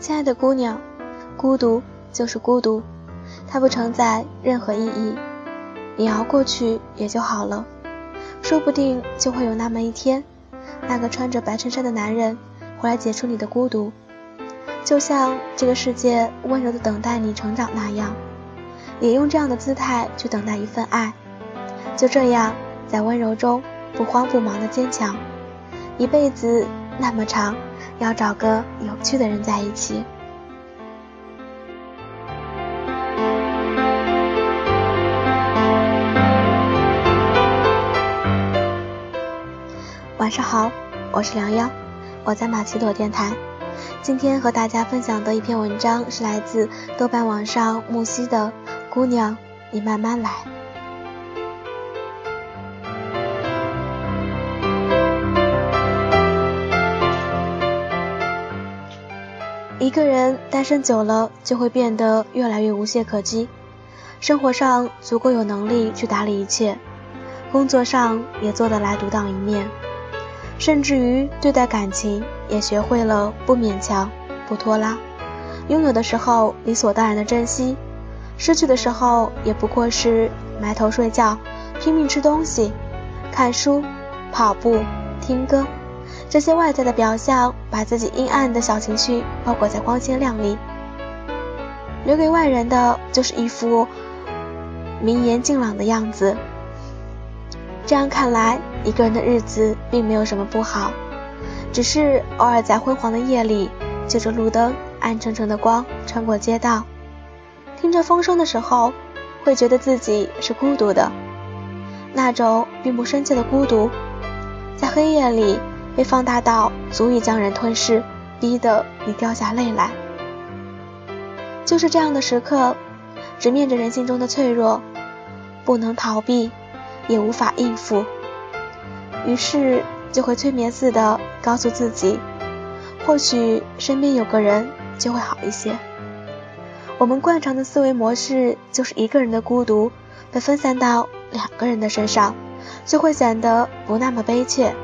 亲爱的姑娘，孤独就是孤独，它不承载任何意义，你熬过去也就好了。说不定就会有那么一天，那个穿着白衬衫的男人回来解除你的孤独，就像这个世界温柔的等待你成长那样，也用这样的姿态去等待一份爱。就这样，在温柔中不慌不忙的坚强，一辈子那么长。要找个有趣的人在一起。晚上好，我是良央，我在马奇朵电台。今天和大家分享的一篇文章是来自豆瓣网上木西的《姑娘，你慢慢来》。一个人单身久了，就会变得越来越无懈可击。生活上足够有能力去打理一切，工作上也做得来独当一面，甚至于对待感情也学会了不勉强、不拖拉。拥有的时候理所当然的珍惜，失去的时候也不过是埋头睡觉、拼命吃东西、看书、跑步、听歌。这些外在的表象，把自己阴暗的小情绪包裹在光鲜亮丽，留给外人的就是一副明言静朗的样子。这样看来，一个人的日子并没有什么不好，只是偶尔在昏黄的夜里，借着路灯暗沉沉的光穿过街道，听着风声的时候，会觉得自己是孤独的，那种并不深切的孤独，在黑夜里。被放大到足以将人吞噬，逼得你掉下泪来。就是这样的时刻，直面着人性中的脆弱，不能逃避，也无法应付，于是就会催眠似的告诉自己，或许身边有个人就会好一些。我们惯常的思维模式就是一个人的孤独被分散到两个人的身上，就会显得不那么悲切。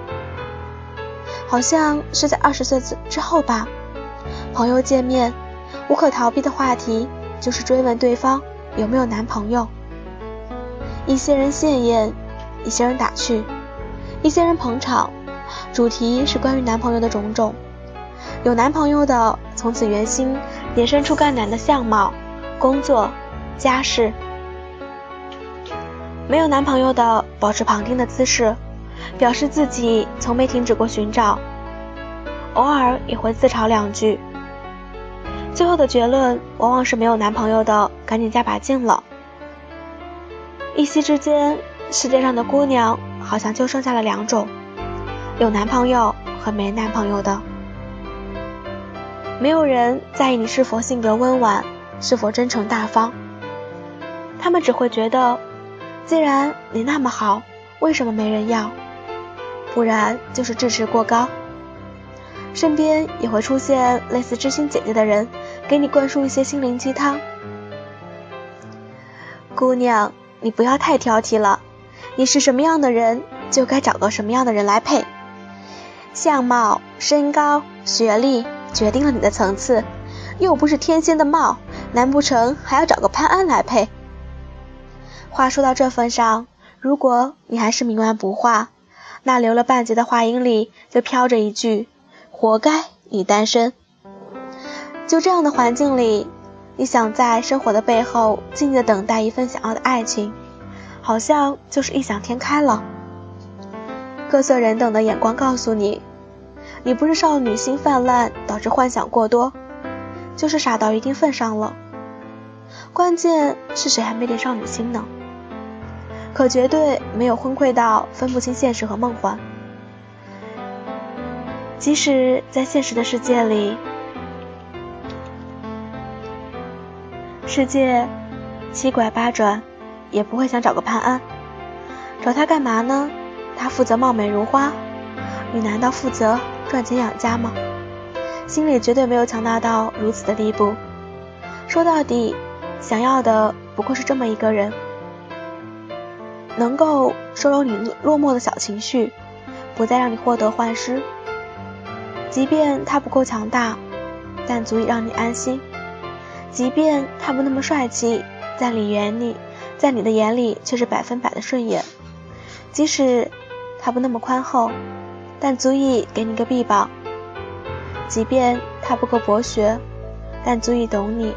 好像是在二十岁之之后吧，朋友见面，无可逃避的话题就是追问对方有没有男朋友。一些人羡艳，一些人打趣，一些人捧场，主题是关于男朋友的种种。有男朋友的从此圆心延伸出更难的相貌、工作、家世；没有男朋友的保持旁听的姿势。表示自己从没停止过寻找，偶尔也会自嘲两句。最后的结论往往是没有男朋友的，赶紧加把劲了。一夕之间，世界上的姑娘好像就剩下了两种：有男朋友和没男朋友的。没有人在意你是否性格温婉，是否真诚大方，他们只会觉得，既然你那么好，为什么没人要？不然就是智持过高，身边也会出现类似知心姐姐的人，给你灌输一些心灵鸡汤。姑娘，你不要太挑剔了，你是什么样的人，就该找个什么样的人来配。相貌、身高、学历决定了你的层次，又不是天仙的貌，难不成还要找个潘安来配？话说到这份上，如果你还是冥顽不化。那留了半截的话音里，就飘着一句：“活该你单身。”就这样的环境里，你想在生活的背后静静的等待一份想要的爱情，好像就是异想天开了。各色人等的眼光告诉你，你不是少女心泛滥导致幻想过多，就是傻到一定份上了。关键是谁还没点少女心呢？可绝对没有昏聩到分不清现实和梦幻。即使在现实的世界里，世界七拐八转，也不会想找个潘安。找他干嘛呢？他负责貌美如花，你难道负责赚钱养家吗？心里绝对没有强大到如此的地步。说到底，想要的不过是这么一个人。能够收容你落寞的小情绪，不再让你患得患失。即便他不够强大，但足以让你安心。即便他不那么帅气，在你眼里，在你的眼里却是百分百的顺眼。即使他不那么宽厚，但足以给你个臂膀。即便他不够博学，但足以懂你。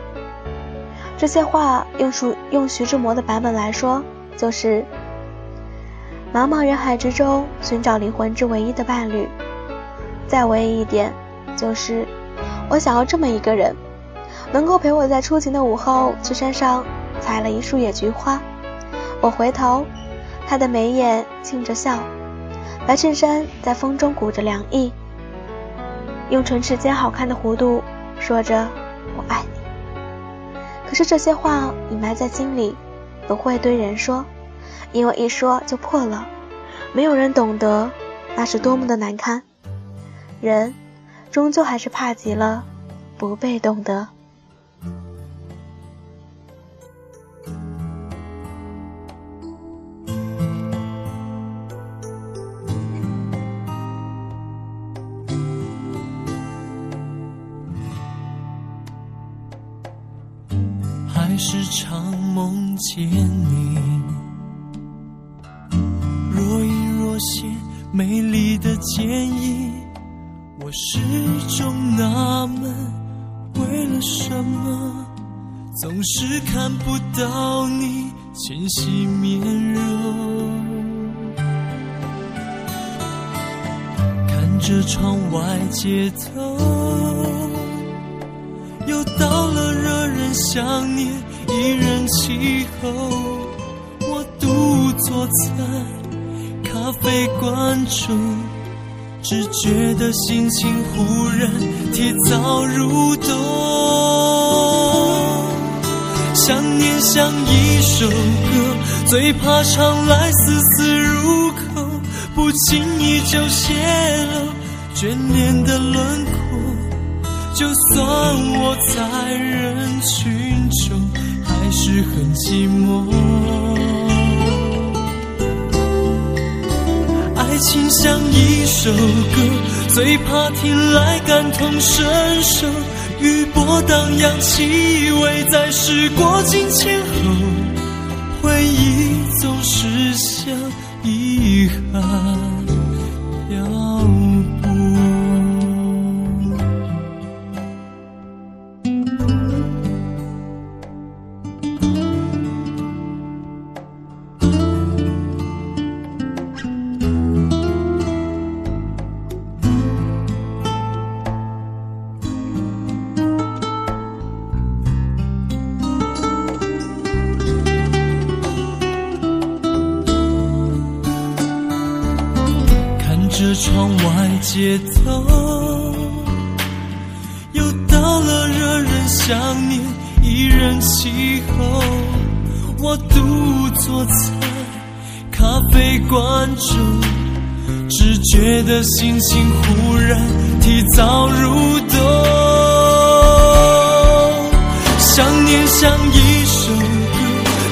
这些话用徐用徐志摩的版本来说，就是：茫茫人海之中寻找灵魂之唯一的伴侣。再唯一一点，就是我想要这么一个人。能够陪我在初晴的午后去山上采了一束野菊花，我回头，他的眉眼噙着笑，白衬衫在风中鼓着凉意，用唇齿间好看的弧度说着“我爱你”。可是这些话隐埋在心里，不会对人说，因为一说就破了，没有人懂得那是多么的难堪。人，终究还是怕极了不被懂得。还是常梦见你，隐若现，美丽的剪影。我始终纳闷，为了什么总是看不到你清晰面容？看着窗外街头，又到了惹人想念。一人气候，我独坐在咖啡馆中，只觉得心情忽然提早入冬。想念像一首歌，最怕唱来丝丝入口，不经意就泄露眷恋的轮廓。就算我在人群中。还是很寂寞。爱情像一首歌，最怕听来感同身受。余波荡漾，气味在时过境迁后，回忆总是像遗憾。窗外街头，又到了惹人想念一人气候。我独坐在咖啡馆中，只觉得心情忽然提早入冬。想念像一首歌，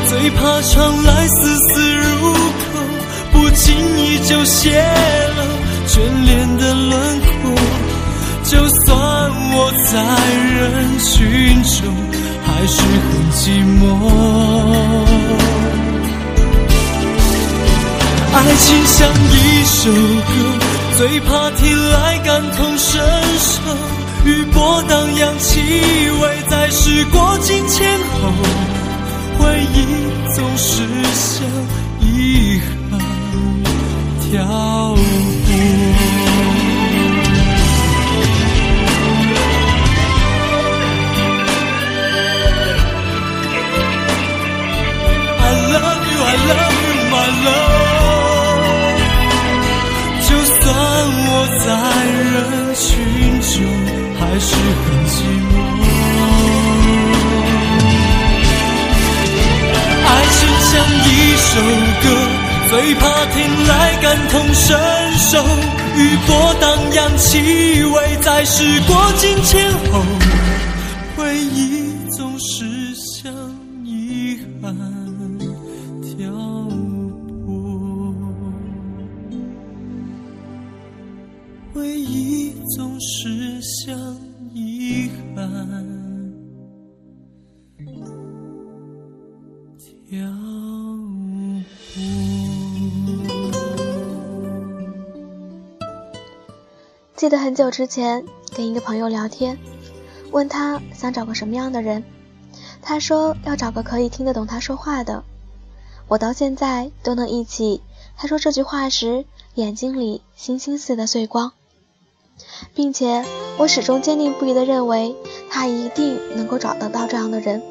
最怕唱来丝丝入口，不经意就泄。眷恋的轮廓，就算我在人群中，还是很寂寞。爱情像一首歌，最怕听来感同身受。雨波荡漾，气味在时过境迁后，回忆总是像遗憾跳。总是像遗憾挑拨，回忆总是像遗。遗憾。记得很久之前跟一个朋友聊天，问他想找个什么样的人，他说要找个可以听得懂他说话的。我到现在都能忆起他说这句话时眼睛里星星似的碎光，并且我始终坚定不移地认为他一定能够找得到这样的人，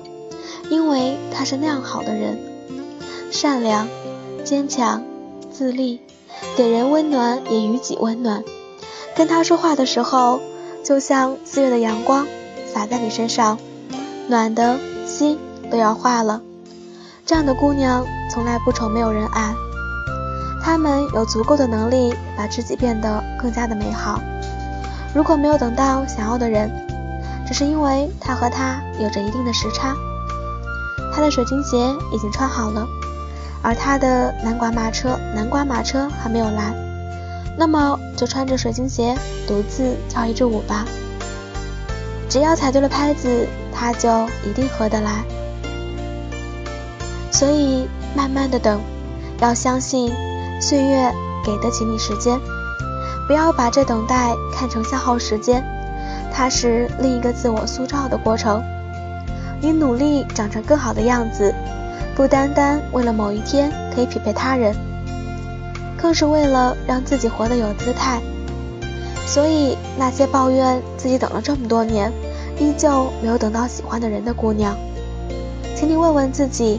因为他是那样好的人，善良、坚强、自立，给人温暖也予己温暖。跟他说话的时候，就像四月的阳光洒在你身上，暖的心都要化了。这样的姑娘从来不愁没有人爱，她们有足够的能力把自己变得更加的美好。如果没有等到想要的人，只是因为他和她有着一定的时差。他的水晶鞋已经穿好了，而他的南瓜马车南瓜马车还没有来。那么就穿着水晶鞋独自跳一支舞吧。只要踩对了拍子，他就一定合得来。所以慢慢的等，要相信岁月给得起你时间，不要把这等待看成消耗时间，它是另一个自我塑造的过程。你努力长成更好的样子，不单单为了某一天可以匹配他人。更是为了让自己活得有姿态，所以那些抱怨自己等了这么多年，依旧没有等到喜欢的人的姑娘，请你问问自己，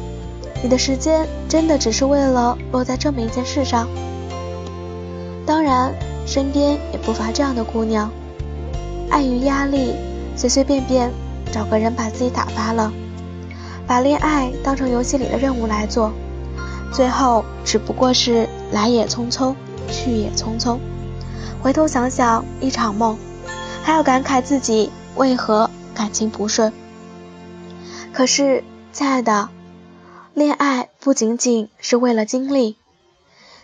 你的时间真的只是为了落在这么一件事上？当然，身边也不乏这样的姑娘，碍于压力，随随便便找个人把自己打发了，把恋爱当成游戏里的任务来做。最后只不过是来也匆匆，去也匆匆。回头想想，一场梦，还要感慨自己为何感情不顺。可是，亲爱的，恋爱不仅仅是为了经历，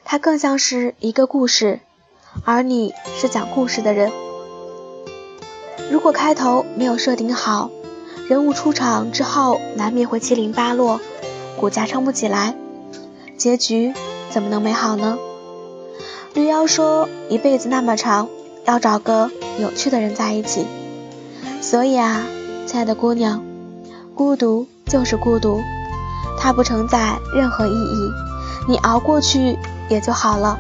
它更像是一个故事，而你是讲故事的人。如果开头没有设定好，人物出场之后难免会七零八落，骨架撑不起来。结局怎么能美好呢？绿妖说：“一辈子那么长，要找个有趣的人在一起。”所以啊，亲爱的姑娘，孤独就是孤独，它不承载任何意义，你熬过去也就好了。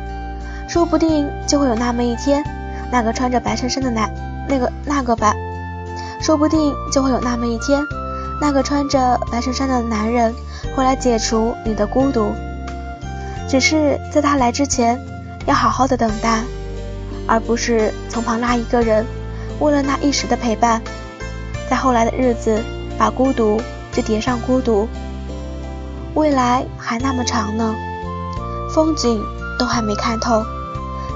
说不定就会有那么一天，那个穿着白衬衫的男，那个那个白，说不定就会有那么一天，那个穿着白衬衫的男人会来解除你的孤独。只是在他来之前，要好好的等待，而不是从旁拉一个人，为了那一时的陪伴，在后来的日子把孤独就叠上孤独。未来还那么长呢，风景都还没看透，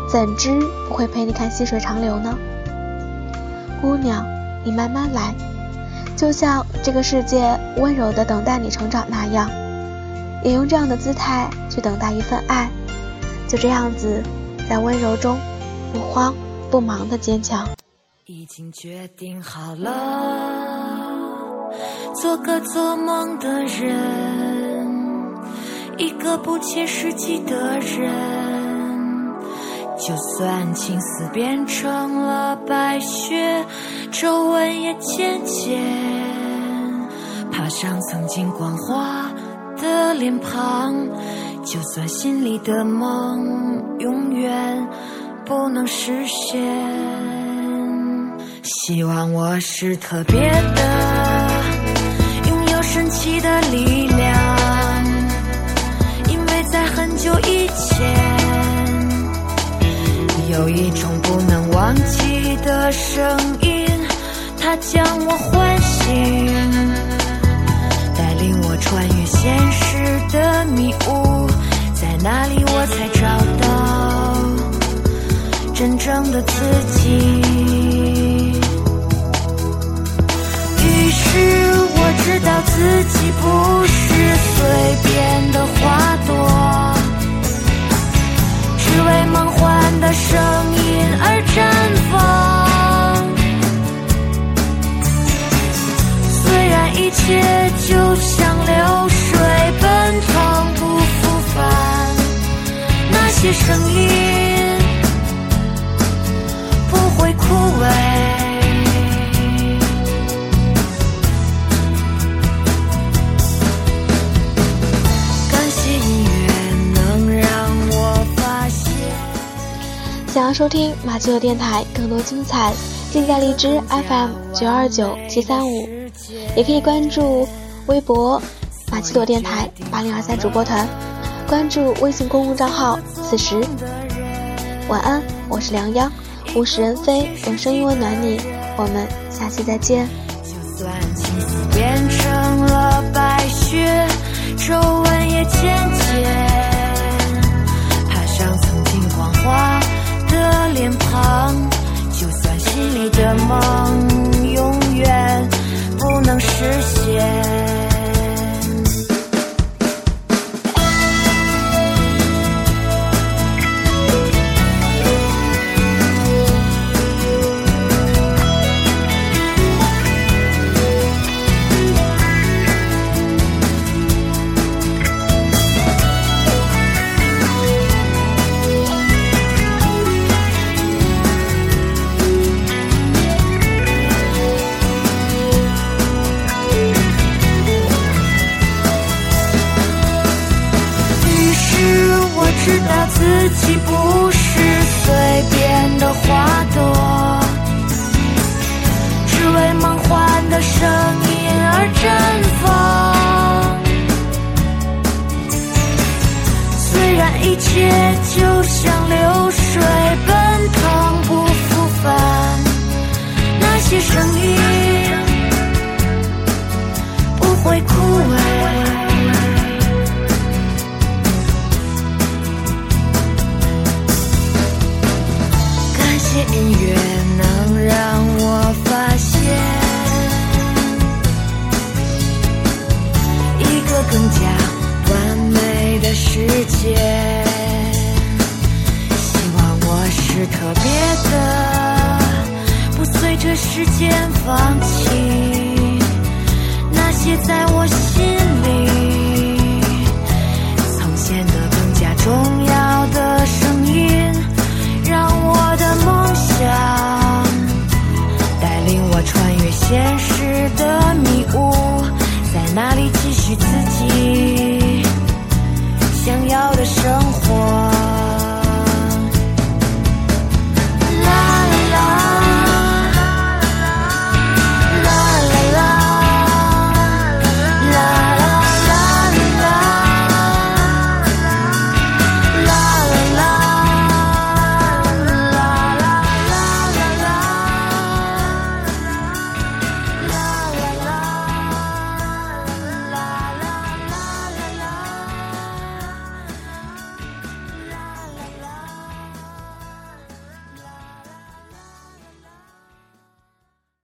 怎知不会陪你看细水长流呢？姑娘，你慢慢来，就像这个世界温柔的等待你成长那样。也用这样的姿态去等待一份爱，就这样子，在温柔中不慌不忙的坚强。已经决定好了，做个做梦的人，一个不切实际的人。就算青丝变成了白雪，皱纹也渐渐爬上曾经光滑。的脸庞，就算心里的梦永远不能实现，希望我是特别的，拥有神奇的力量，因为在很久以前，有一种不能忘记的声音，它将我唤醒。带领我穿越现实的迷雾，那里我才找到真正的自己，于是我知道自己不是随便的花朵，只为梦幻的声音而绽放。虽然一切。的声音不会枯萎。感谢音乐能让我发现。想要收听马奇朵电台更多精彩，尽在荔枝 FM 九二九七三五，也可以关注微博马奇朵电台八零二三主播团。关注微信公共账号此时。晚安，我是梁央，物是人非，用声音温暖你，我们下期再见。就算青丝变成了白雪，皱纹也渐渐爬上曾经光滑的脸庞。就算心里的梦永远不能实现。声音不会枯萎。感谢音乐能让我发现一个更加完美的世界。希望我是特别的，时间放弃那些在我心里曾显得更加重。